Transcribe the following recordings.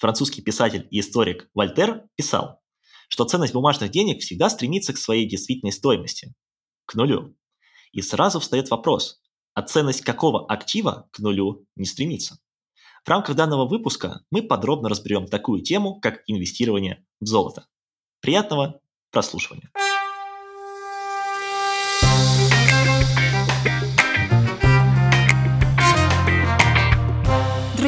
французский писатель и историк Вольтер писал, что ценность бумажных денег всегда стремится к своей действительной стоимости, к нулю. И сразу встает вопрос, а ценность какого актива к нулю не стремится? В рамках данного выпуска мы подробно разберем такую тему, как инвестирование в золото. Приятного прослушивания!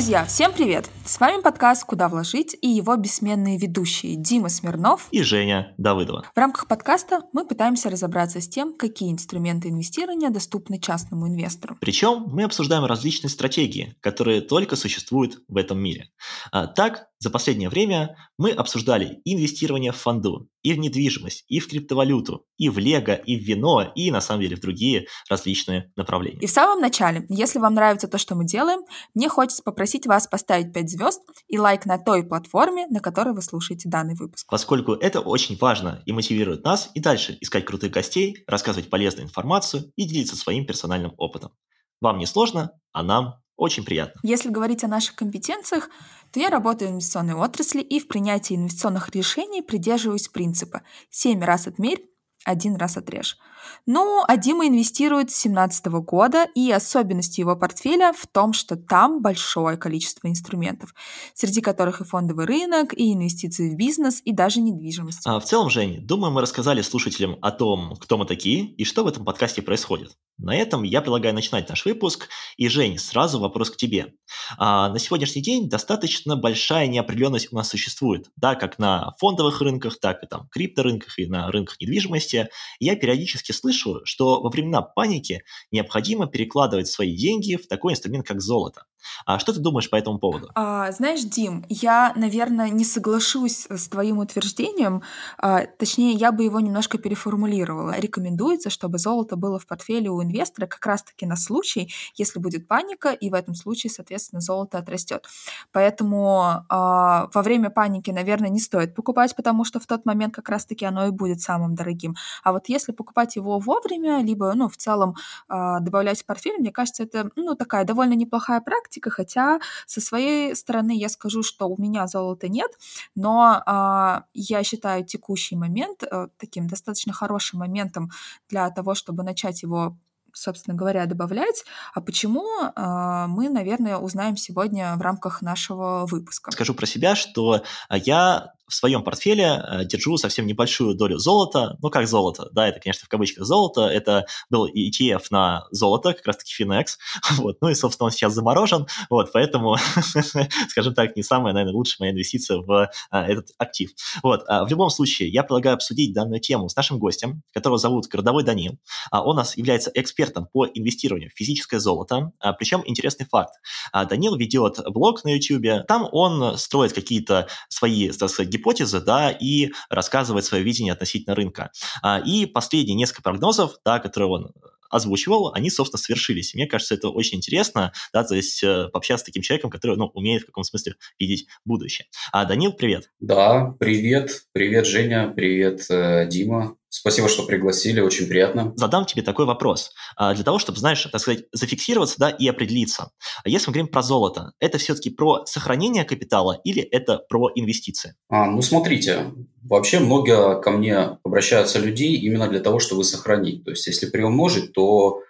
Друзья, всем привет! С вами подкаст «Куда вложить» и его бессменные ведущие Дима Смирнов и Женя Давыдова. В рамках подкаста мы пытаемся разобраться с тем, какие инструменты инвестирования доступны частному инвестору. Причем мы обсуждаем различные стратегии, которые только существуют в этом мире. А, так, за последнее время мы обсуждали инвестирование в фонду, и в недвижимость, и в криптовалюту, и в лего, и в вино, и на самом деле в другие различные направления. И в самом начале, если вам нравится то, что мы делаем, мне хочется попросить вас поставить 5 звезд и лайк на той платформе, на которой вы слушаете данный выпуск. Поскольку это очень важно и мотивирует нас и дальше искать крутых гостей, рассказывать полезную информацию и делиться своим персональным опытом. Вам не сложно, а нам очень приятно. Если говорить о наших компетенциях, то я работаю в инвестиционной отрасли и в принятии инвестиционных решений придерживаюсь принципа «семь раз отмерь, один раз отрежь». Ну, а Дима инвестирует с 2017 года, и особенность его портфеля в том, что там большое количество инструментов, среди которых и фондовый рынок, и инвестиции в бизнес, и даже недвижимость. А в целом, Жень, думаю, мы рассказали слушателям о том, кто мы такие и что в этом подкасте происходит. На этом я предлагаю начинать наш выпуск. И, Жень, сразу вопрос к тебе. А, на сегодняшний день достаточно большая неопределенность у нас существует, да, как на фондовых рынках, так и там крипторынках и на рынках недвижимости. Я периодически слышу, что во времена паники необходимо перекладывать свои деньги в такой инструмент, как золото. А что ты думаешь по этому поводу? А, знаешь, Дим, я, наверное, не соглашусь с твоим утверждением. А, точнее, я бы его немножко переформулировала. Рекомендуется, чтобы золото было в портфеле у инвестора как раз-таки на случай, если будет паника, и в этом случае, соответственно, золото отрастет. Поэтому а, во время паники, наверное, не стоит покупать, потому что в тот момент как раз-таки оно и будет самым дорогим. А вот если покупать его вовремя, либо, ну, в целом а, добавлять в портфель, мне кажется, это, ну, такая довольно неплохая практика, практика, хотя со своей стороны я скажу, что у меня золота нет, но э, я считаю текущий момент э, таким достаточно хорошим моментом для того, чтобы начать его собственно говоря, добавлять. А почему, э, мы, наверное, узнаем сегодня в рамках нашего выпуска. Скажу про себя, что я в своем портфеле э, держу совсем небольшую долю золота. Ну, как золото? Да, это, конечно, в кавычках золото. Это был ETF на золото, как раз-таки Finex. Вот. Ну и, собственно, он сейчас заморожен. Вот, поэтому, скажем так, не самая, наверное, лучшая моя инвестиция в а, этот актив. Вот. А, в любом случае, я предлагаю обсудить данную тему с нашим гостем, которого зовут Городовой Данил. А, он у нас является экспертом по инвестированию в физическое золото. А, причем интересный факт. Данил ведет блог на YouTube. Там он строит какие-то свои, так сказать, гипотезы, да, и рассказывает свое видение относительно рынка. А, и последние несколько прогнозов, да, которые он озвучивал, они, собственно, свершились. мне кажется, это очень интересно, да, то есть э, пообщаться с таким человеком, который, ну, умеет в каком смысле видеть будущее. А, Данил, привет. Да, привет. Привет, Женя. Привет, э, Дима. Спасибо, что пригласили, очень приятно. Задам тебе такой вопрос. А, для того, чтобы, знаешь, так сказать, зафиксироваться да, и определиться. Если мы говорим про золото, это все-таки про сохранение капитала или это про инвестиции? А, ну, смотрите, вообще много ко мне обращаются людей именно для того, чтобы сохранить. То есть, если приумножить, то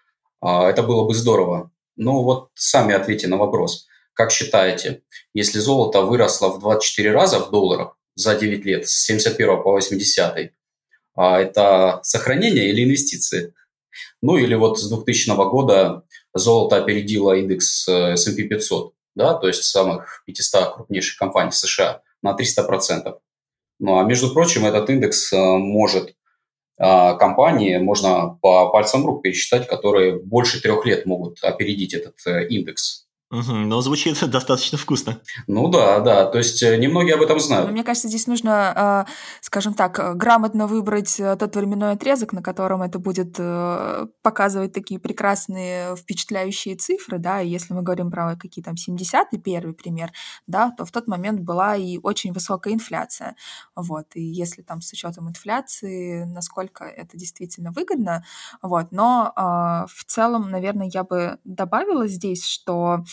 а, это было бы здорово. Но вот сами ответьте на вопрос. Как считаете, если золото выросло в 24 раза в долларах за 9 лет, с 71 по 80, а это сохранение или инвестиции. Ну или вот с 2000 года золото опередило индекс э, S&P 500, да, то есть самых 500 крупнейших компаний США на 300%. Ну а между прочим, этот индекс э, может а, компании, можно по пальцам рук пересчитать, которые больше трех лет могут опередить этот э, индекс. Угу, но звучит достаточно вкусно. Ну да, да. То есть э, немногие об этом знают. мне кажется, здесь нужно, а, скажем так, э, грамотно выбрать э, тот временной отрезок, на котором это будет показывать такие прекрасные, впечатляющие цифры, да, и если мы говорим про какие там 70-й, первый пример, да, то в тот момент была и очень высокая инфляция, вот, и если там с учетом инфляции, насколько это действительно выгодно, вот, но в целом, наверное, я бы добавила здесь, что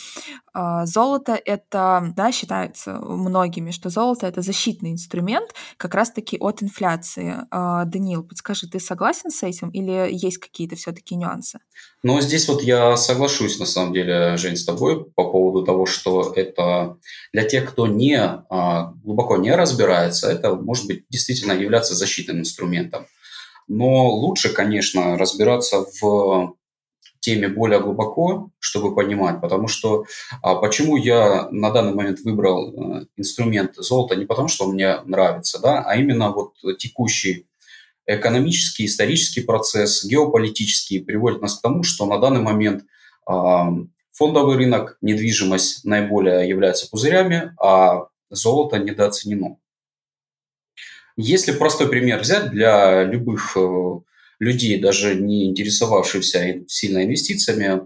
золото — это, да, считается многими, что золото — это защитный инструмент как раз-таки от инфляции. А, Даниил, подскажи, ты согласен с этим или есть какие-то все-таки нюансы? Ну, здесь вот я соглашусь, на самом деле, Жень, с тобой по поводу того, что это для тех, кто не а, глубоко не разбирается, это может быть действительно являться защитным инструментом. Но лучше, конечно, разбираться в теме более глубоко, чтобы понимать, потому что а, почему я на данный момент выбрал а, инструмент золота, не потому что он мне нравится, да, а именно вот текущий экономический, исторический процесс, геополитический приводит нас к тому, что на данный момент а, фондовый рынок, недвижимость наиболее являются пузырями, а золото недооценено. Если простой пример взять для любых э, людей, даже не интересовавшихся сильно инвестициями,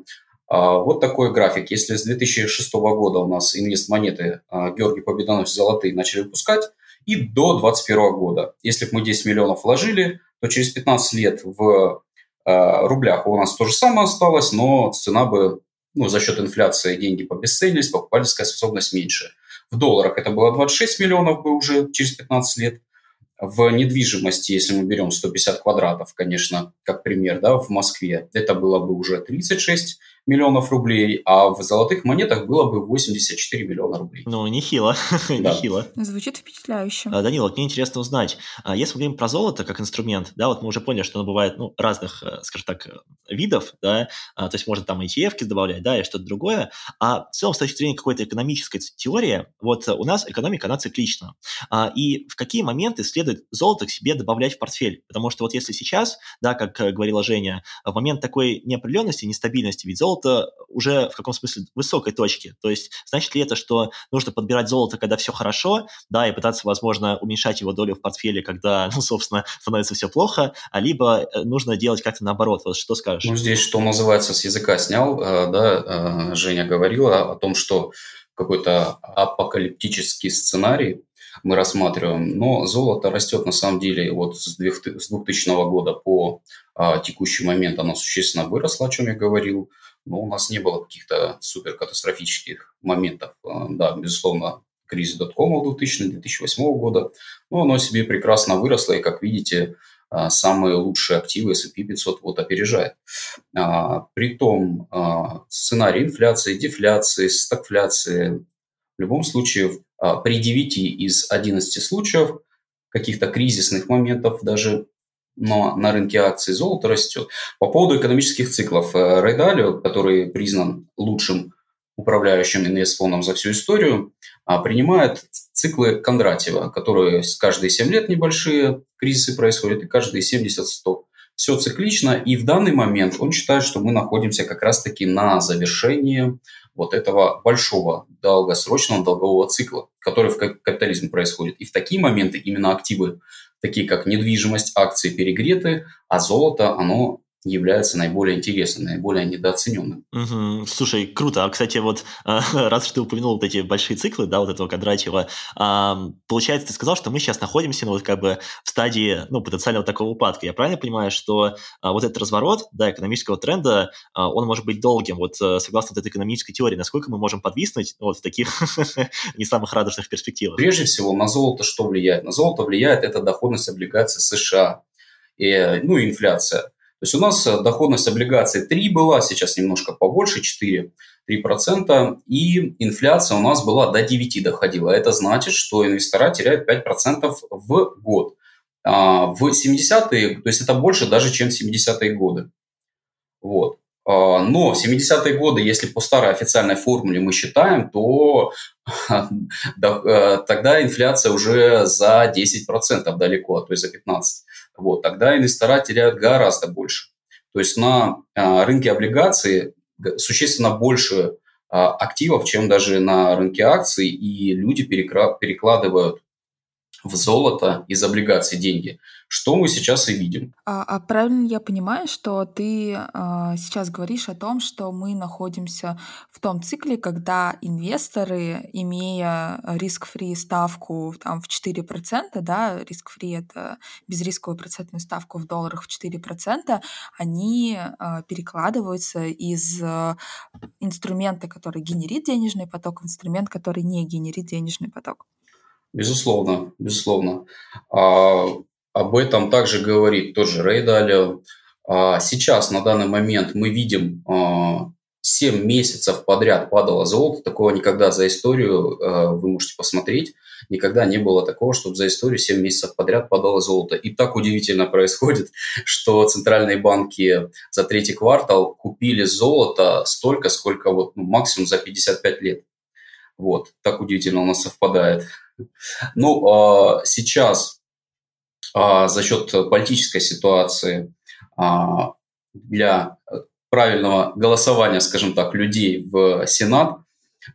а, вот такой график. Если с 2006 года у нас инвест-монеты а, Георгий Победоносец золотые начали выпускать, и до 2021 года. Если бы мы 10 миллионов вложили, то через 15 лет в э, рублях у нас то же самое осталось, но цена бы ну, за счет инфляции деньги побесценились, покупательская способность меньше. В долларах это было 26 миллионов бы уже через 15 лет. В недвижимости, если мы берем 150 квадратов, конечно, как пример, да, в Москве, это было бы уже 36 миллионов рублей, а в золотых монетах было бы 84 миллиона рублей. Ну, нехило, да. нехило. Звучит впечатляюще. А, Данила, вот мне интересно узнать, а, если мы говорим про золото как инструмент, да, вот мы уже поняли, что оно бывает, ну, разных, э, скажем так, видов, да, а, то есть можно там ETF добавлять, да, и что-то другое, а в целом с точки зрения какой-то экономической теории, вот у нас экономика, она циклична, и в какие моменты следует золото к себе добавлять в портфель, потому что вот если сейчас, да, как э, говорила Женя, в момент такой неопределенности, нестабильности, ведь золото золото уже в каком смысле высокой точке. То есть значит ли это, что нужно подбирать золото, когда все хорошо, да, и пытаться, возможно, уменьшать его долю в портфеле, когда, ну, собственно, становится все плохо, а либо э, нужно делать как-то наоборот. Вот что скажешь? Ну, здесь, что называется, с языка снял, э, да, э, Женя говорила о том, что какой-то апокалиптический сценарий мы рассматриваем. Но золото растет на самом деле вот с 2000 года по а, текущий момент оно существенно выросло, о чем я говорил но у нас не было каких-то супер катастрофических моментов. А, да, безусловно, кризис доткома 2000-2008 года, но оно себе прекрасно выросло, и, как видите, а, самые лучшие активы S&P 500 вот опережает. А, Притом сценарий инфляции, дефляции, стагфляции, в любом случае при 9 из 11 случаев каких-то кризисных моментов, даже но на рынке акций золото растет. По поводу экономических циклов. Э, Рэй Далио, который признан лучшим управляющим инвестфондом за всю историю, а, принимает циклы Кондратьева, которые каждые 7 лет небольшие кризисы происходят, и каждые 70-100. Все циклично, и в данный момент он считает, что мы находимся как раз-таки на завершении вот этого большого долгосрочного долгового цикла, который в капитализме происходит. И в такие моменты именно активы такие как недвижимость, акции перегреты, а золото, оно является наиболее интересным, наиболее недооцененным. Угу. Слушай, круто. А, кстати, вот раз что ты упомянул вот эти большие циклы, да, вот этого Кондратьева, получается, ты сказал, что мы сейчас находимся, ну, вот как бы в стадии, ну, потенциального такого упадка. Я правильно понимаю, что а, вот этот разворот, да, экономического тренда, а, он может быть долгим, вот э, согласно вот этой экономической теории, насколько мы можем подвиснуть вот в таких не самых радужных перспективах? Прежде всего, на золото что влияет? На золото влияет это доходность облигаций США, и, ну, инфляция. То есть у нас э, доходность облигаций 3 была, сейчас немножко побольше, 4, 3%, и инфляция у нас была до 9 доходила. Это значит, что инвестора теряют 5% в год. А в 70-е, то есть это больше даже, чем 70-е годы. Вот. А, но в 70-е годы, если по старой официальной формуле мы считаем, то э, тогда инфляция уже за 10% далеко, а то есть за 15%. Вот, тогда инвестора теряют гораздо больше. То есть на а, рынке облигаций существенно больше а, активов, чем даже на рынке акций, и люди перекладывают в золото из облигаций деньги, что мы сейчас и видим. А, а правильно я понимаю, что ты а, сейчас говоришь о том, что мы находимся в том цикле, когда инвесторы, имея риск-фри ставку там, в 4%, да, риск-фри — это безрисковую процентную ставку в долларах в 4%, они а, перекладываются из а, инструмента, который генерит денежный поток, в инструмент, который не генерит денежный поток. Безусловно, безусловно. А, об этом также говорит тот же Рэй. А, сейчас, на данный момент, мы видим а, 7 месяцев подряд падало золото. Такого никогда за историю, а, вы можете посмотреть, никогда не было такого, чтобы за историю 7 месяцев подряд падало золото. И так удивительно происходит, что центральные банки за третий квартал купили золото столько, сколько вот ну, максимум за 55 лет. Вот, так удивительно у нас совпадает. Ну, а, сейчас а, за счет политической ситуации а, для правильного голосования, скажем так, людей в Сенат,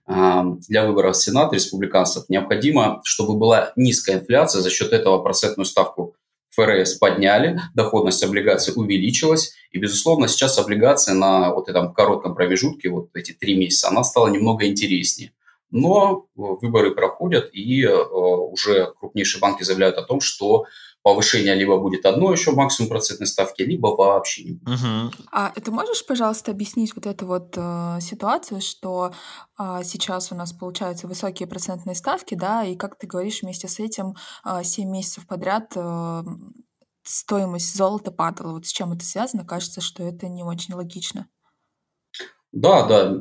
для выборов в Сенат республиканцев необходимо, чтобы была низкая инфляция, за счет этого процентную ставку ФРС подняли, доходность облигаций увеличилась, и, безусловно, сейчас облигация на вот этом коротком промежутке, вот эти три месяца, она стала немного интереснее. Но выборы проходят, и э, уже крупнейшие банки заявляют о том, что повышение либо будет одно еще максимум процентной ставки, либо вообще не будет. Угу. А ты можешь, пожалуйста, объяснить вот эту вот э, ситуацию, что э, сейчас у нас получаются высокие процентные ставки, да, и как ты говоришь, вместе с этим э, 7 месяцев подряд э, стоимость золота падала. Вот с чем это связано? Кажется, что это не очень логично. Да, да.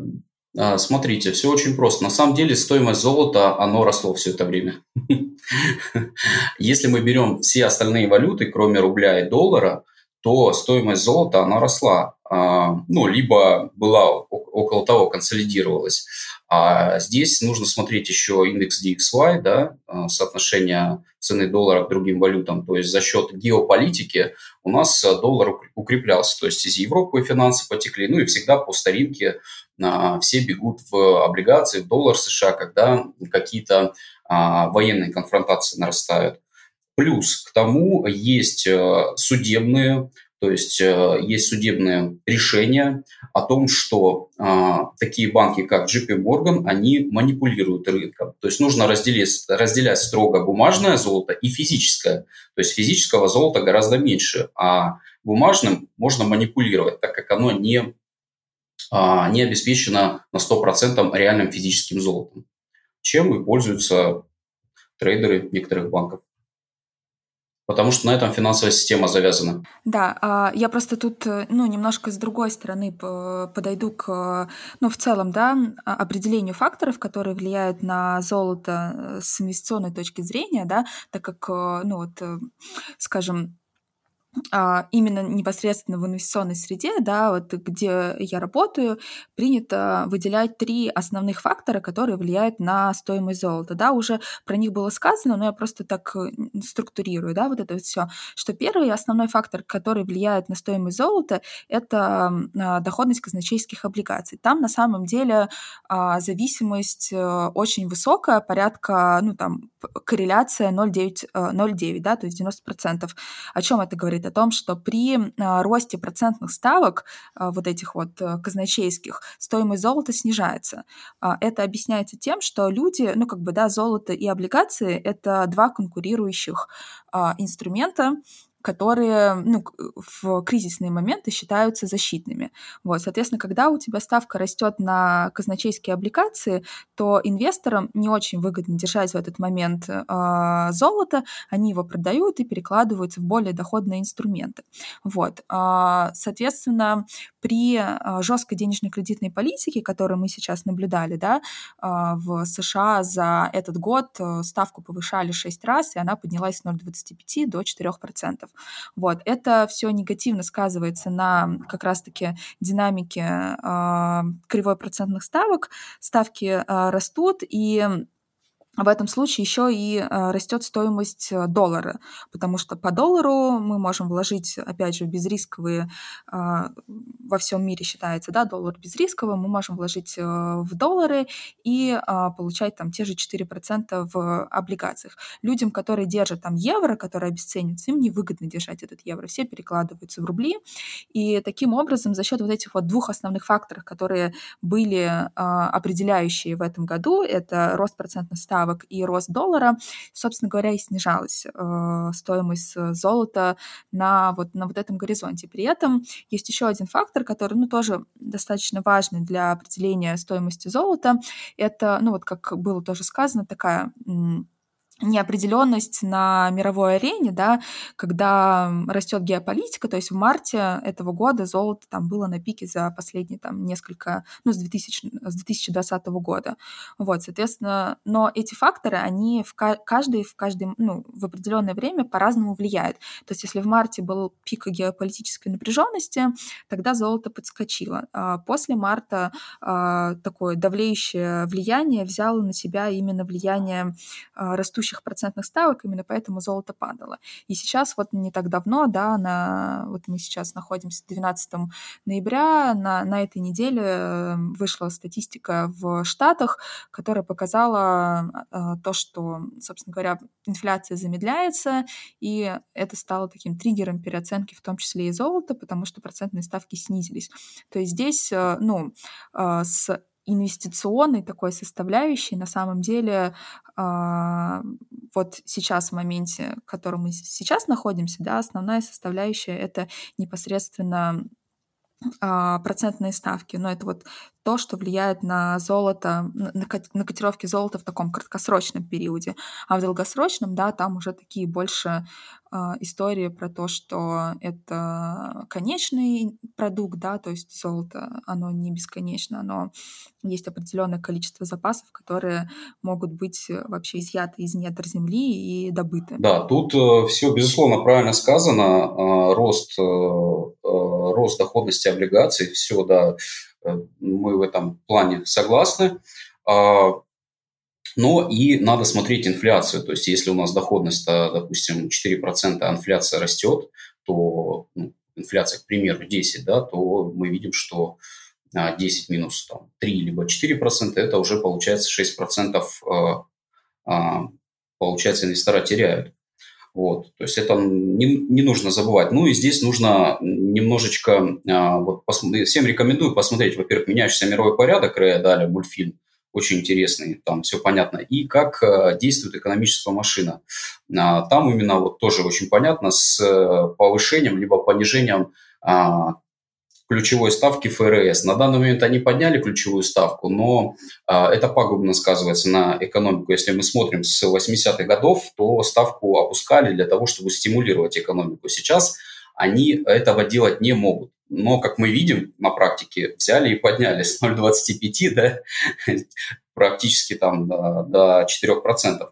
А, смотрите, все очень просто. На самом деле стоимость золота, оно росло все это время. Если мы берем все остальные валюты, кроме рубля и доллара, то стоимость золота, она росла. А, ну, либо была около того, консолидировалась. А здесь нужно смотреть еще индекс DXY, да, а, соотношение цены доллара к другим валютам. То есть за счет геополитики у нас доллар укреплялся. То есть из Европы финансы потекли, ну и всегда по старинке а, все бегут в облигации, в доллар США, когда какие-то а, военные конфронтации нарастают. Плюс к тому есть э, судебные, то есть э, есть судебные решения о том, что а, такие банки, как JP Morgan, они манипулируют рынком. То есть нужно разделить, разделять строго бумажное золото и физическое. То есть физического золота гораздо меньше, а бумажным можно манипулировать, так как оно не а, не обеспечена на 100% реальным физическим золотом, чем и пользуются трейдеры некоторых банков. Потому что на этом финансовая система завязана. Да, а, я просто тут, э, ну, немножко с другой стороны подойду к, ну, в целом, да, а, определению факторов, которые влияют на золото э, с инвестиционной точки зрения, да, так как, э, ну, вот, скажем, именно непосредственно в инвестиционной среде, да, вот где я работаю, принято выделять три основных фактора, которые влияют на стоимость золота. Да, уже про них было сказано, но я просто так структурирую, да, вот это вот все, что первый основной фактор, который влияет на стоимость золота, это а, доходность казначейских облигаций. Там на самом деле а, зависимость э, очень высокая, порядка, ну там, корреляция 0,9, 0,9 да, то есть 90%. О чем это говорит? О том, что при а, росте процентных ставок а, вот этих вот э, казначейских стоимость золота снижается. А, это объясняется тем, что люди, ну как бы, да, золото и облигации — это два конкурирующих инструмента, которые ну, в кризисные моменты считаются защитными. Вот, соответственно, когда у тебя ставка растет на казначейские облигации, то инвесторам не очень выгодно держать в этот момент э, золото, они его продают и перекладываются в более доходные инструменты. Вот, э, соответственно, при э, жесткой денежной кредитной политике, которую мы сейчас наблюдали, да, э, в США за этот год ставку повышали 6 раз, и она поднялась с 0,25 до 4%. Вот. Это все негативно сказывается на как раз-таки динамике э, кривой процентных ставок. Ставки э, растут, и в этом случае еще и э, растет стоимость э, доллара, потому что по доллару мы можем вложить, опять же, безрисковые, а, во всем мире считается, да, доллар безрисковый, мы можем вложить э, в доллары и а, получать там те же 4% в облигациях. Людям, которые держат там евро, которые обесцениваются, им невыгодно держать этот евро, все перекладываются в рубли, и таким образом за счет вот этих вот двух основных факторов, которые были а, определяющие в этом году, это рост процентных ставок ставок и рост доллара, собственно говоря, и снижалась э, стоимость золота на вот, на вот этом горизонте. При этом есть еще один фактор, который ну, тоже достаточно важный для определения стоимости золота. Это, ну вот как было тоже сказано, такая неопределенность на мировой арене, да, когда растет геополитика, то есть в марте этого года золото там было на пике за последние там несколько, ну, с, 2000, с 2020 года. Вот, соответственно, но эти факторы, они в каждый, в каждый, ну, в определенное время по-разному влияют. То есть если в марте был пик геополитической напряженности, тогда золото подскочило. А после марта а, такое давлеющее влияние взяло на себя именно влияние а, растущих растущих процентных ставок, именно поэтому золото падало. И сейчас вот не так давно, да, на, вот мы сейчас находимся 12 ноября, на, на этой неделе эм, вышла статистика в Штатах, которая показала э, то, что, собственно говоря, инфляция замедляется, и это стало таким триггером переоценки, в том числе и золота, потому что процентные ставки снизились. То есть здесь, э, ну, э, с инвестиционной такой составляющей. На самом деле э, вот сейчас в моменте, в котором мы сейчас находимся, да, основная составляющая это непосредственно э, процентные ставки, но это вот то, что влияет на золото, на, котировки золота в таком краткосрочном периоде. А в долгосрочном, да, там уже такие больше э, истории про то, что это конечный продукт, да, то есть золото, оно не бесконечно, оно есть определенное количество запасов, которые могут быть вообще изъяты из недр земли и добыты. Да, тут э, все, безусловно, правильно сказано. Э, рост, э, рост доходности облигаций, все, да, мы в этом плане согласны. А, но и надо смотреть инфляцию. То есть если у нас доходность, допустим, 4%, а инфляция растет, то ну, инфляция, к примеру, 10, да, то мы видим, что 10 а, минус там, 3 либо 4% это уже получается 6% а, получается инвестора теряют. Вот, то есть это не, не нужно забывать. Ну и здесь нужно немножечко, а, вот посмотреть, всем рекомендую посмотреть, во-первых, «Меняющийся мировой порядок» Рэя Дали, мультфильм, очень интересный, там все понятно, и как а, действует экономическая машина. А, там именно вот тоже очень понятно с э, повышением либо понижением а, ключевой ставки ФРС. На данный момент они подняли ключевую ставку, но а, это пагубно сказывается на экономику. Если мы смотрим с 80-х годов, то ставку опускали для того, чтобы стимулировать экономику. Сейчас они этого делать не могут. Но, как мы видим на практике, взяли и подняли с 0,25 да, практически там до, до 4%.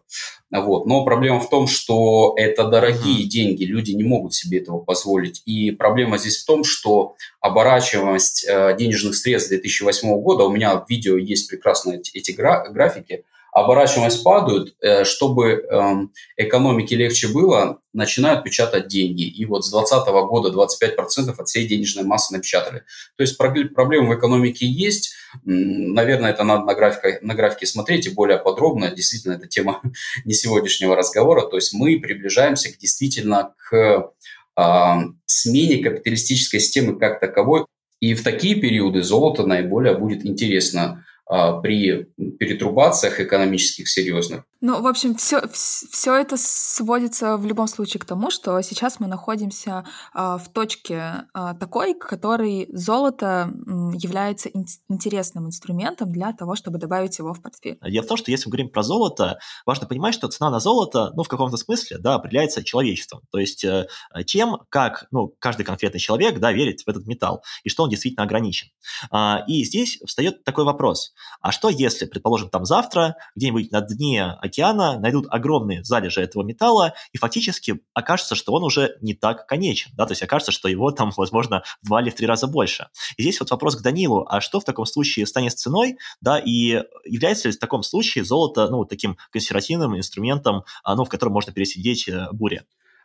Вот. Но проблема в том, что это дорогие mm-hmm. деньги, люди не могут себе этого позволить. И проблема здесь в том, что оборачиваемость э, денежных средств 2008 года, у меня в видео есть прекрасные эти, эти гра- графики, оборачиваемость падают, э, чтобы эм, экономике легче было, начинают печатать деньги. И вот с 2020 года 25% от всей денежной массы напечатали. То есть проблемы в экономике есть. Наверное, это надо на графике, на графике смотреть и более подробно. Действительно, это тема не сегодняшнего разговора. То есть мы приближаемся к, действительно к э, смене капиталистической системы как таковой. И в такие периоды золото наиболее будет интересно а, при перетрубациях экономических серьезных. Ну, в общем, все, все это сводится в любом случае к тому, что сейчас мы находимся а, в точке а, такой, которой золото является ин- интересным инструментом для того, чтобы добавить его в портфель. Дело в том, что если мы говорим про золото, важно понимать, что цена на золото, ну, в каком-то смысле, да, определяется человечеством. То есть э, тем, как, ну, каждый конкретный человек, да, верит в этот металл и что он действительно ограничен. А, и здесь встает такой вопрос А что если, предположим, там завтра где-нибудь на дне океана найдут огромные залежи этого металла, и фактически окажется, что он уже не так конечен, да, то есть окажется, что его там, возможно, в два или в три раза больше. И здесь вот вопрос к Данилу, а что в таком случае станет с ценой, да, и является ли в таком случае золото, ну, таким консервативным инструментом, ну, в котором можно пересидеть э, бури?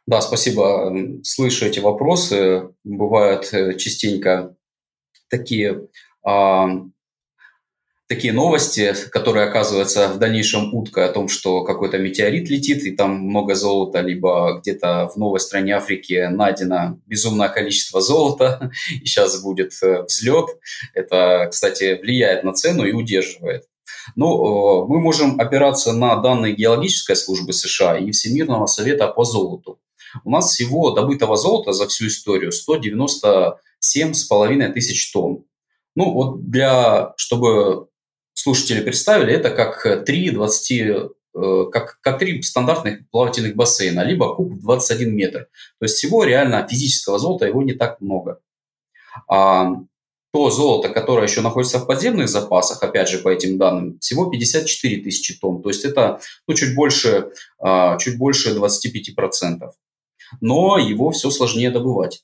Да, спасибо. Слышу эти вопросы. Бывают э, частенько такие а, такие новости, которые оказываются в дальнейшем уткой о том, что какой-то метеорит летит, и там много золота, либо где-то в новой стране Африки найдено безумное количество золота, и сейчас будет э, взлет. Это, кстати, влияет на цену и удерживает. Но э, мы можем опираться на данные геологической службы США и Всемирного совета по золоту. У нас всего добытого золота за всю историю 197,5 тысяч тонн. Ну вот для, чтобы слушатели представили, это как 3 20, э, как, как три стандартных плавательных бассейна, либо куб 21 метр. То есть всего реально физического золота его не так много. А то золото, которое еще находится в подземных запасах, опять же, по этим данным, всего 54 тысячи тонн. То есть это ну, чуть, больше, а, чуть больше 25%. Но его все сложнее добывать.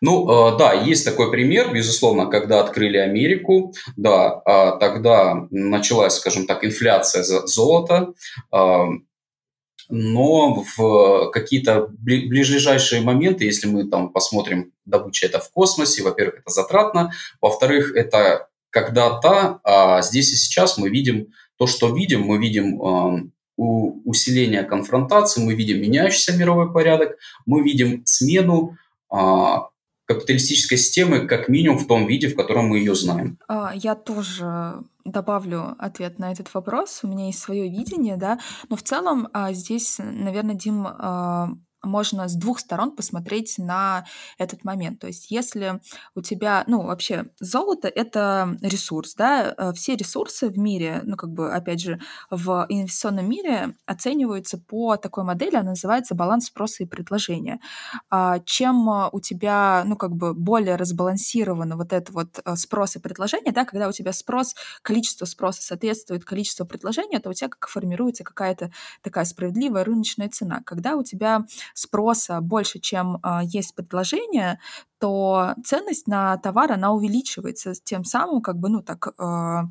Ну, э, да, есть такой пример, безусловно, когда открыли Америку, да, э, тогда началась, скажем так, инфляция золота, но в какие-то ближайшие моменты, если мы там посмотрим добыча это в космосе, во-первых, это затратно, во-вторых, это когда-то, а здесь и сейчас мы видим то, что видим, мы видим э, усиление конфронтации, мы видим меняющийся мировой порядок, мы видим смену капиталистической системы как минимум в том виде, в котором мы ее знаем. А, я тоже добавлю ответ на этот вопрос. У меня есть свое видение, да, но в целом а, здесь, наверное, Дим а, можно с двух сторон посмотреть на этот момент. То есть если у тебя, ну, вообще золото — это ресурс, да, э, все ресурсы в мире, ну, как бы, опять же, в инвестиционном мире оцениваются по такой модели, она называется баланс спроса и предложения. А чем у тебя, ну, как бы, более разбалансировано вот это вот э, спрос и предложение, да, когда у тебя спрос, количество спроса соответствует количеству предложения, то у тебя как формируется какая-то такая справедливая рыночная цена. Когда у тебя спроса больше, чем э, есть предложение, то ценность на товар, она увеличивается, тем самым как бы, ну, так, э,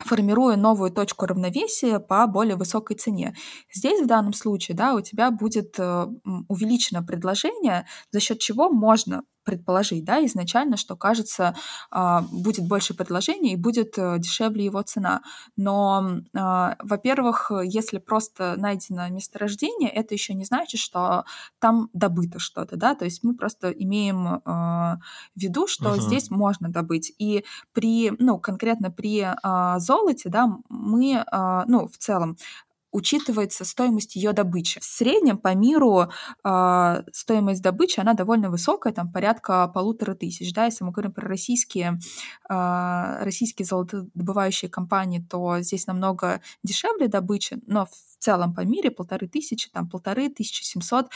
формируя новую точку равновесия по более высокой цене. Здесь в данном случае да, у тебя будет э, увеличено предложение, за счет чего можно предположить, да, изначально, что кажется, а, будет больше предложений и будет э, дешевле его цена. Но, а, во-первых, если просто найдено месторождение, это еще не значит, что там добыто что-то, да, то есть мы просто имеем а, в виду, что uh-huh. здесь можно добыть. И при, ну, конкретно при золоте, да, мы, ну, в целом учитывается стоимость ее добычи. В среднем по миру э, стоимость добычи, она довольно высокая, там порядка полутора тысяч. Да? Если мы говорим про российские, э, российские золотодобывающие компании, то здесь намного дешевле добыча, но в целом по мире полторы тысячи, там полторы тысячи семьсот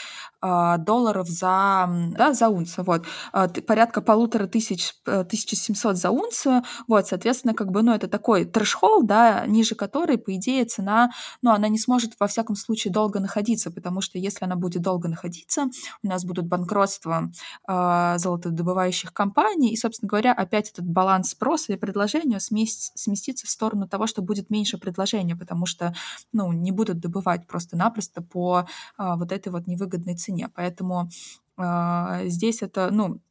э, долларов за, да, за унцию. Вот. Э, порядка полутора тысяч, э, тысячи семьсот за унцию. Вот, соответственно, как бы, ну, это такой трэш-холл, да, ниже которой, по идее, цена, ну, она не сможет во всяком случае долго находиться, потому что если она будет долго находиться, у нас будут банкротства э, золотодобывающих компаний, и, собственно говоря, опять этот баланс спроса и предложения сместится в сторону того, что будет меньше предложения, потому что, ну, не будут добывать просто-напросто по э, вот этой вот невыгодной цене. Поэтому э, здесь это, ну, а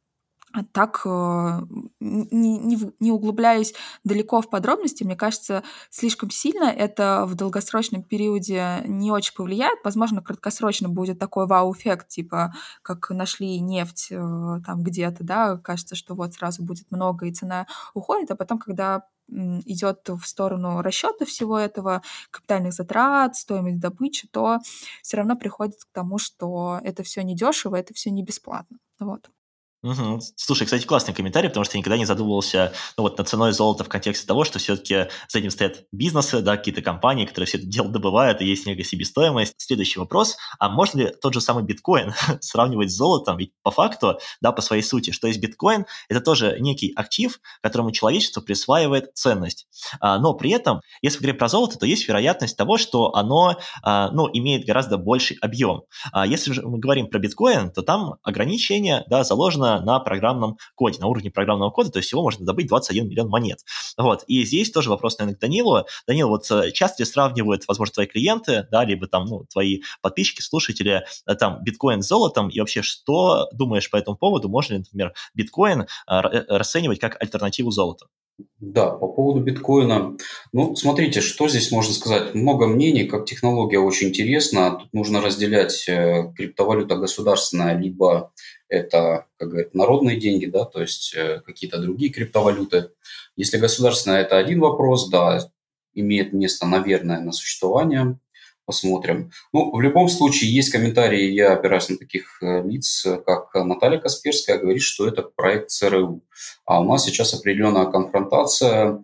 так, э, не, не, не углубляясь далеко в подробности, мне кажется, слишком сильно это в долгосрочном периоде не очень повлияет. Возможно, краткосрочно будет такой вау-эффект, типа как нашли нефть э, там где-то, да, кажется, что вот сразу будет много и цена уходит, а потом, когда идет в сторону расчета всего этого, капитальных затрат, стоимость добычи, то все равно приходит к тому, что это все недешево, это все не бесплатно. Вот. Угу. Слушай, кстати, классный комментарий, потому что я никогда не задумывался ну, вот, над ценой золота в контексте того, что все-таки за этим стоят бизнесы, да, какие-то компании, которые все это дело добывают, и есть некая себестоимость. Следующий вопрос, а можно ли тот же самый биткоин сравнивать с золотом? Ведь по факту, да, по своей сути, что есть биткоин, это тоже некий актив, которому человечество присваивает ценность. А, но при этом, если говорить про золото, то есть вероятность того, что оно а, ну, имеет гораздо больший объем. А если же мы говорим про биткоин, то там ограничение да, заложено на программном коде, на уровне программного кода, то есть всего можно добыть 21 миллион монет. Вот. И здесь тоже вопрос, наверное, к Данилу. Данил, вот э, часто ли сравнивают, возможно, твои клиенты, да, либо там, ну, твои подписчики, слушатели, э, там, биткоин с золотом, и вообще, что думаешь по этому поводу? Можно ли, например, биткоин э, расценивать как альтернативу золоту? Да, по поводу биткоина. Ну, смотрите, что здесь можно сказать? Много мнений, как технология очень интересна. Тут нужно разделять криптовалюта государственная, либо это, как говорят, народные деньги, да, то есть э, какие-то другие криптовалюты. Если государственная, это один вопрос, да, имеет место, наверное, на существование. Посмотрим. Ну, в любом случае, есть комментарии, я опираюсь на таких э, лиц, как Наталья Касперская, говорит, что это проект ЦРУ. А у нас сейчас определенная конфронтация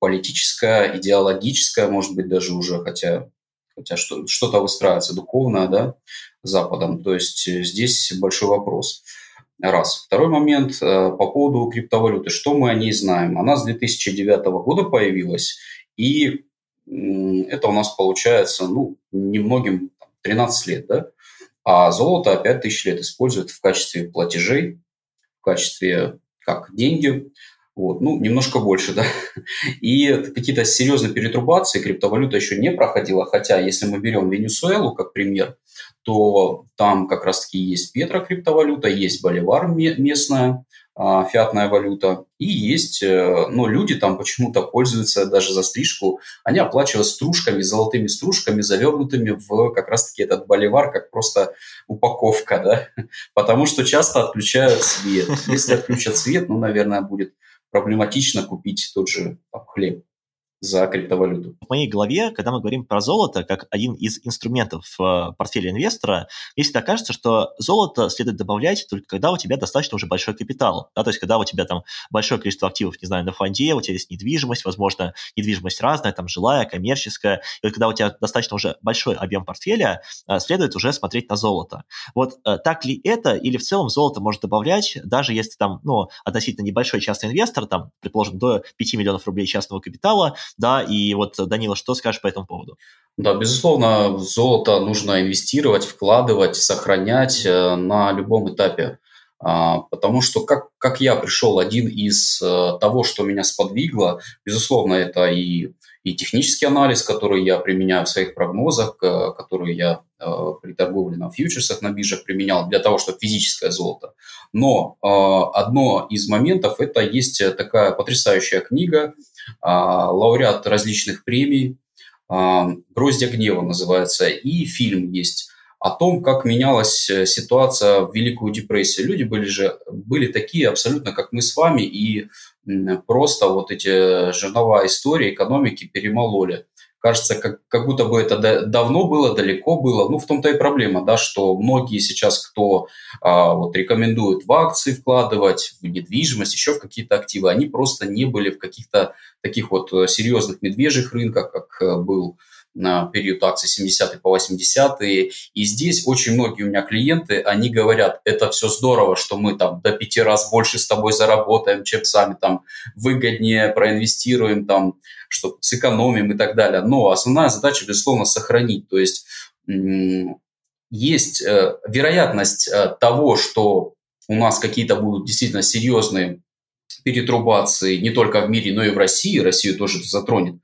политическая, идеологическая, может быть, даже уже, хотя, хотя что, что-то выстраивается духовное, да, Западом. То есть э, здесь большой вопрос. Раз. Второй момент э, по поводу криптовалюты. Что мы о ней знаем? Она с 2009 года появилась, и это у нас получается, ну, немногим 13 лет, да? А золото 5000 лет используют в качестве платежей, в качестве как деньги. Вот, ну, немножко больше, да. И какие-то серьезные перетрубации криптовалюта еще не проходила, хотя если мы берем Венесуэлу как пример, то там как раз-таки есть Петра криптовалюта, есть Боливар местная, фиатная валюта, и есть, э, ну, люди там почему-то пользуются даже за стрижку, они оплачивают стружками, золотыми стружками, завернутыми в как раз-таки этот боливар, как просто упаковка, да, потому что часто отключают свет. Если отключат свет, ну, наверное, будет проблематично купить тот же хлеб за криптовалюту. В моей голове, когда мы говорим про золото как один из инструментов в портфеле инвестора, мне всегда кажется, что золото следует добавлять только когда у тебя достаточно уже большой капитал. Да, то есть когда у тебя там большое количество активов, не знаю, на фонде, у тебя есть недвижимость, возможно, недвижимость разная, там жилая, коммерческая. И вот когда у тебя достаточно уже большой объем портфеля, э, следует уже смотреть на золото. Вот э, так ли это, или в целом золото может добавлять, даже если там, ну, относительно небольшой частный инвестор, там, предположим, до 5 миллионов рублей частного капитала, да, и вот, Данила, что скажешь по этому поводу? Да, безусловно, золото нужно инвестировать, вкладывать, сохранять э, на любом этапе. А, потому что как, как я пришел, один из э, того, что меня сподвигло, безусловно, это и, и технический анализ, который я применяю в своих прогнозах, э, который я при торговле на фьючерсах на биржах применял для того, чтобы физическое золото. Но одно из моментов – это есть такая потрясающая книга лауреат различных премий, а, «Гроздья гнева» называется, и фильм есть о том, как менялась э, ситуация в Великую депрессию. Люди были же были такие абсолютно, как мы с вами, и просто вот эти жернова истории экономики перемололи кажется, как, как будто бы это давно было, далеко было. Ну, в том-то и проблема, да, что многие сейчас, кто а, вот рекомендуют в акции вкладывать, в недвижимость, еще в какие-то активы, они просто не были в каких-то таких вот э, серьезных медвежьих рынках, как э, был на период акций 70-е по 80-е. И здесь очень многие у меня клиенты, они говорят, это все здорово, что мы там до пяти раз больше с тобой заработаем, чем сами там выгоднее проинвестируем, там, что сэкономим и так далее. Но основная задача, безусловно, сохранить. То есть есть э, вероятность э, того, что у нас какие-то будут действительно серьезные перетрубации не только в мире, но и в России, Россию тоже это затронет,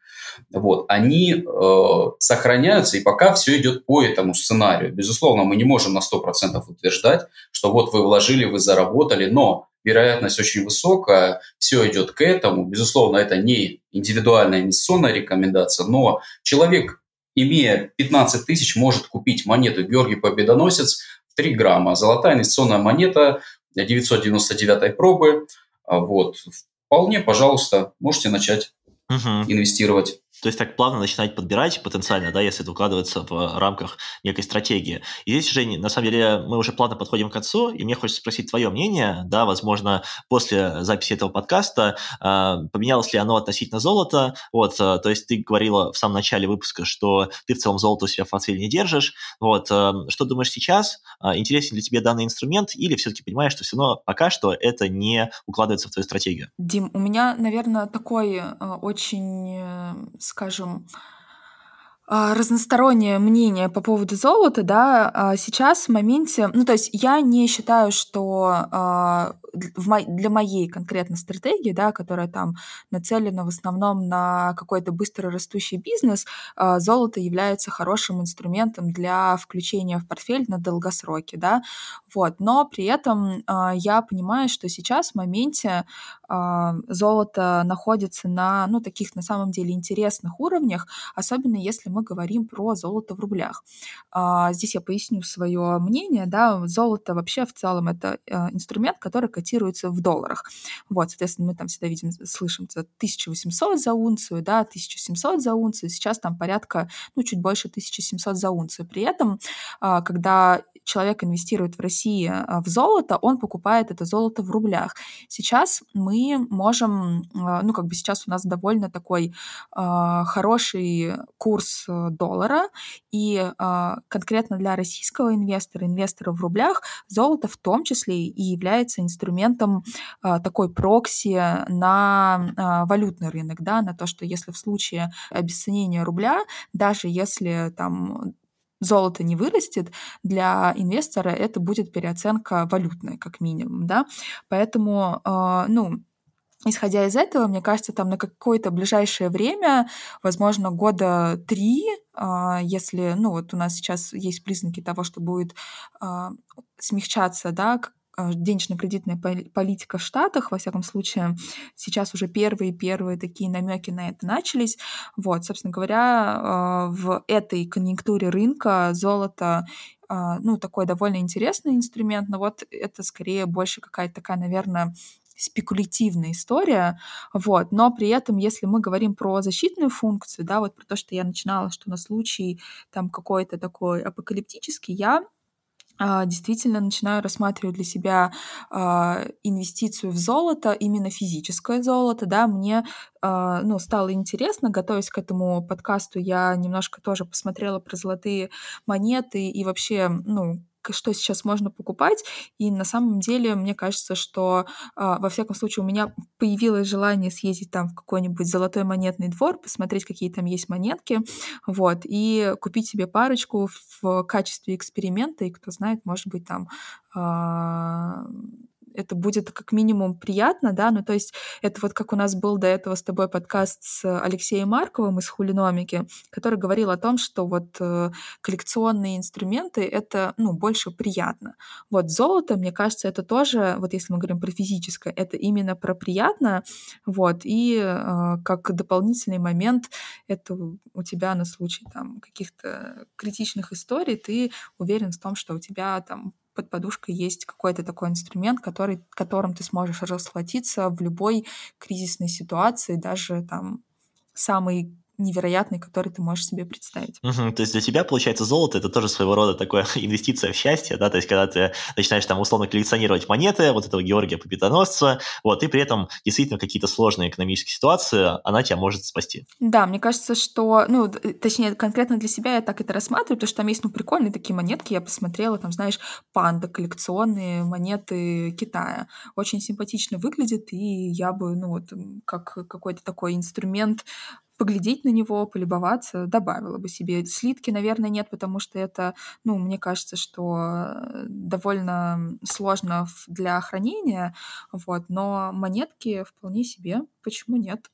вот, они э, сохраняются, и пока все идет по этому сценарию. Безусловно, мы не можем на 100% утверждать, что вот вы вложили, вы заработали, но вероятность очень высокая, все идет к этому. Безусловно, это не индивидуальная инвестиционная рекомендация, но человек, имея 15 тысяч, может купить монету Георгий Победоносец в 3 грамма. Золотая инвестиционная монета 999 пробы. Вот. Вполне, пожалуйста, можете начать угу. инвестировать. То есть так плавно начинать подбирать потенциально, да, если это укладывается в рамках некой стратегии. И здесь, Жень, на самом деле мы уже плавно подходим к концу, и мне хочется спросить твое мнение, да, возможно, после записи этого подкаста э, поменялось ли оно относительно золота, вот, э, то есть ты говорила в самом начале выпуска, что ты в целом золото у себя в портфеле не держишь, вот, э, что думаешь сейчас, э, интересен ли тебе данный инструмент, или все-таки понимаешь, что все равно пока что это не укладывается в твою стратегию? Дим, у меня, наверное, такой э, очень э, скажем, а, разностороннее мнение по поводу золота, да, а, сейчас в моменте, ну, то есть я не считаю, что а, для моей конкретно стратегии, да, которая там нацелена в основном на какой-то быстро растущий бизнес, золото является хорошим инструментом для включения в портфель на долгосроке, да, вот, но при этом я понимаю, что сейчас в моменте золото находится на, ну, таких на самом деле интересных уровнях, особенно если мы говорим про золото в рублях. Здесь я поясню свое мнение, да, золото вообще в целом это э, инструмент, который котируется в долларах. Вот, соответственно, мы там всегда видим, слышим 1800 за унцию, да, 1700 за унцию, сейчас там порядка, ну, чуть больше 1700 за унцию. При этом, когда человек инвестирует в России в золото, он покупает это золото в рублях. Сейчас мы можем, а, ну, как бы сейчас у нас довольно такой э, хороший курс э, доллара, и конкретно для российского инвестора, инвестора в рублях, золото в том числе и является инструментом такой прокси на валютный рынок, да, на то, что если в случае обесценения рубля, даже если там золото не вырастет, для инвестора это будет переоценка валютная, как минимум, да. Поэтому, э, ну, Исходя из этого, мне кажется, там на какое-то ближайшее время, возможно, года три, э, если, ну, вот у нас сейчас есть признаки того, что будет э, смягчаться, да, денежно-кредитная политика в Штатах, во всяком случае, сейчас уже первые-первые такие намеки на это начались. Вот, собственно говоря, в этой конъюнктуре рынка золото ну, такой довольно интересный инструмент, но вот это скорее больше какая-то такая, наверное, спекулятивная история, вот, но при этом, если мы говорим про защитную функцию, да, вот про то, что я начинала, что на случай там какой-то такой апокалиптический, я а, действительно начинаю рассматривать для себя а, инвестицию в золото, именно физическое золото, да, мне а, ну, стало интересно, готовясь к этому подкасту, я немножко тоже посмотрела про золотые монеты и вообще, ну, что сейчас можно покупать. И на самом деле, мне кажется, что а, во всяком случае у меня появилось желание съездить там в какой-нибудь золотой монетный двор, посмотреть, какие там есть монетки, вот, и купить себе парочку в качестве эксперимента, и кто знает, может быть, там а, это будет как минимум приятно, да, ну то есть это вот как у нас был до этого с тобой подкаст с Алексеем Марковым из Хулиномики, который говорил о том, что вот э, коллекционные инструменты — это, ну, больше приятно. Вот золото, мне кажется, это тоже, вот если мы говорим про физическое, это именно про приятно, вот, и э, как дополнительный момент это у тебя на случай там каких-то критичных историй, ты уверен в том, что у тебя там под подушкой есть какой-то такой инструмент, который, которым ты сможешь расплатиться в любой кризисной ситуации, даже там самый невероятный, который ты можешь себе представить. Угу, то есть для тебя, получается, золото – это тоже своего рода такая инвестиция в счастье, да, то есть когда ты начинаешь там условно коллекционировать монеты вот этого Георгия Победоносца, вот, и при этом действительно какие-то сложные экономические ситуации, она тебя может спасти. Да, мне кажется, что, ну, точнее, конкретно для себя я так это рассматриваю, потому что там есть, ну, прикольные такие монетки, я посмотрела, там, знаешь, панда, коллекционные монеты Китая. Очень симпатично выглядит, и я бы, ну, вот, как какой-то такой инструмент поглядеть на него, полюбоваться, добавила бы себе. Слитки, наверное, нет, потому что это, ну, мне кажется, что довольно сложно для хранения, вот, но монетки вполне себе, почему нет?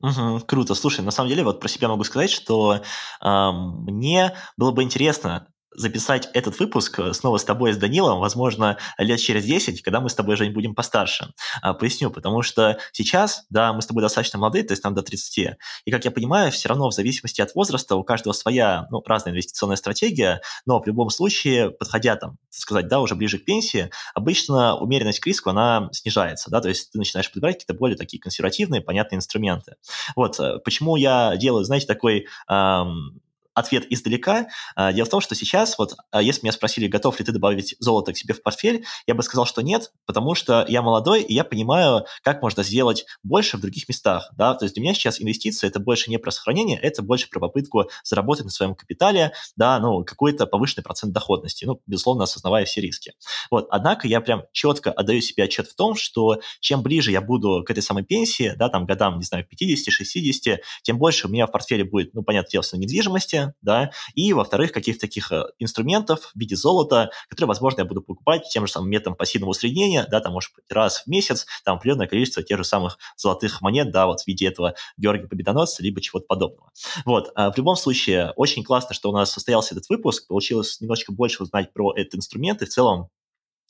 Угу, круто. Слушай, на самом деле, вот про себя могу сказать, что э, мне было бы интересно записать этот выпуск э, снова с тобой, с Данилом, возможно, лет через 10, когда мы с тобой, Жень, будем постарше. А, поясню, потому что сейчас, да, мы с тобой достаточно молодые, то есть нам до 30, и, как я понимаю, все равно в зависимости от возраста у каждого своя, ну, разная инвестиционная стратегия, но в любом случае, подходя там, сказать, да, уже ближе к пенсии, обычно умеренность к риску, она снижается, да, то есть ты начинаешь подбирать какие-то более такие консервативные, понятные инструменты. Вот, э, почему я делаю, знаете, такой эм, ответ издалека. А, дело в том, что сейчас, вот, а, если меня спросили, готов ли ты добавить золото к себе в портфель, я бы сказал, что нет, потому что я молодой, и я понимаю, как можно сделать больше в других местах. Да? То есть для меня сейчас инвестиции – это больше не про сохранение, это больше про попытку заработать на своем капитале да, ну, какой-то повышенный процент доходности, ну, безусловно, осознавая все риски. Вот. Однако я прям четко отдаю себе отчет в том, что чем ближе я буду к этой самой пенсии, да, там, годам, не знаю, 50-60, тем больше у меня в портфеле будет, ну, понятное дело, недвижимости, да, и, во-вторых, каких-то таких э, инструментов в виде золота, которые, возможно, я буду покупать тем же самым методом пассивного усреднения, да, там, может быть, раз в месяц, там, определенное количество тех же самых золотых монет, да, вот в виде этого Георгия Победоносца, либо чего-то подобного. Вот, а в любом случае, очень классно, что у нас состоялся этот выпуск, получилось немножечко больше узнать про этот инструмент, и в целом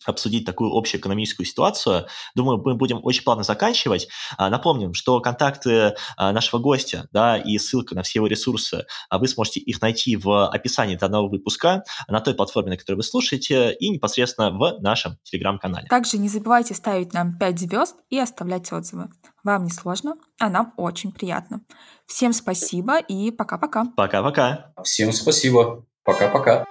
обсудить такую общую экономическую ситуацию. Думаю, мы будем очень плавно заканчивать. А, напомним, что контакты а, нашего гостя да, и ссылка на все его ресурсы, а, вы сможете их найти в описании данного выпуска на той платформе, на которой вы слушаете, и непосредственно в нашем телеграм-канале. Также не забывайте ставить нам 5 звезд и оставлять отзывы. Вам не сложно, а нам очень приятно. Всем спасибо и пока-пока. Пока-пока. Всем спасибо. Пока-пока.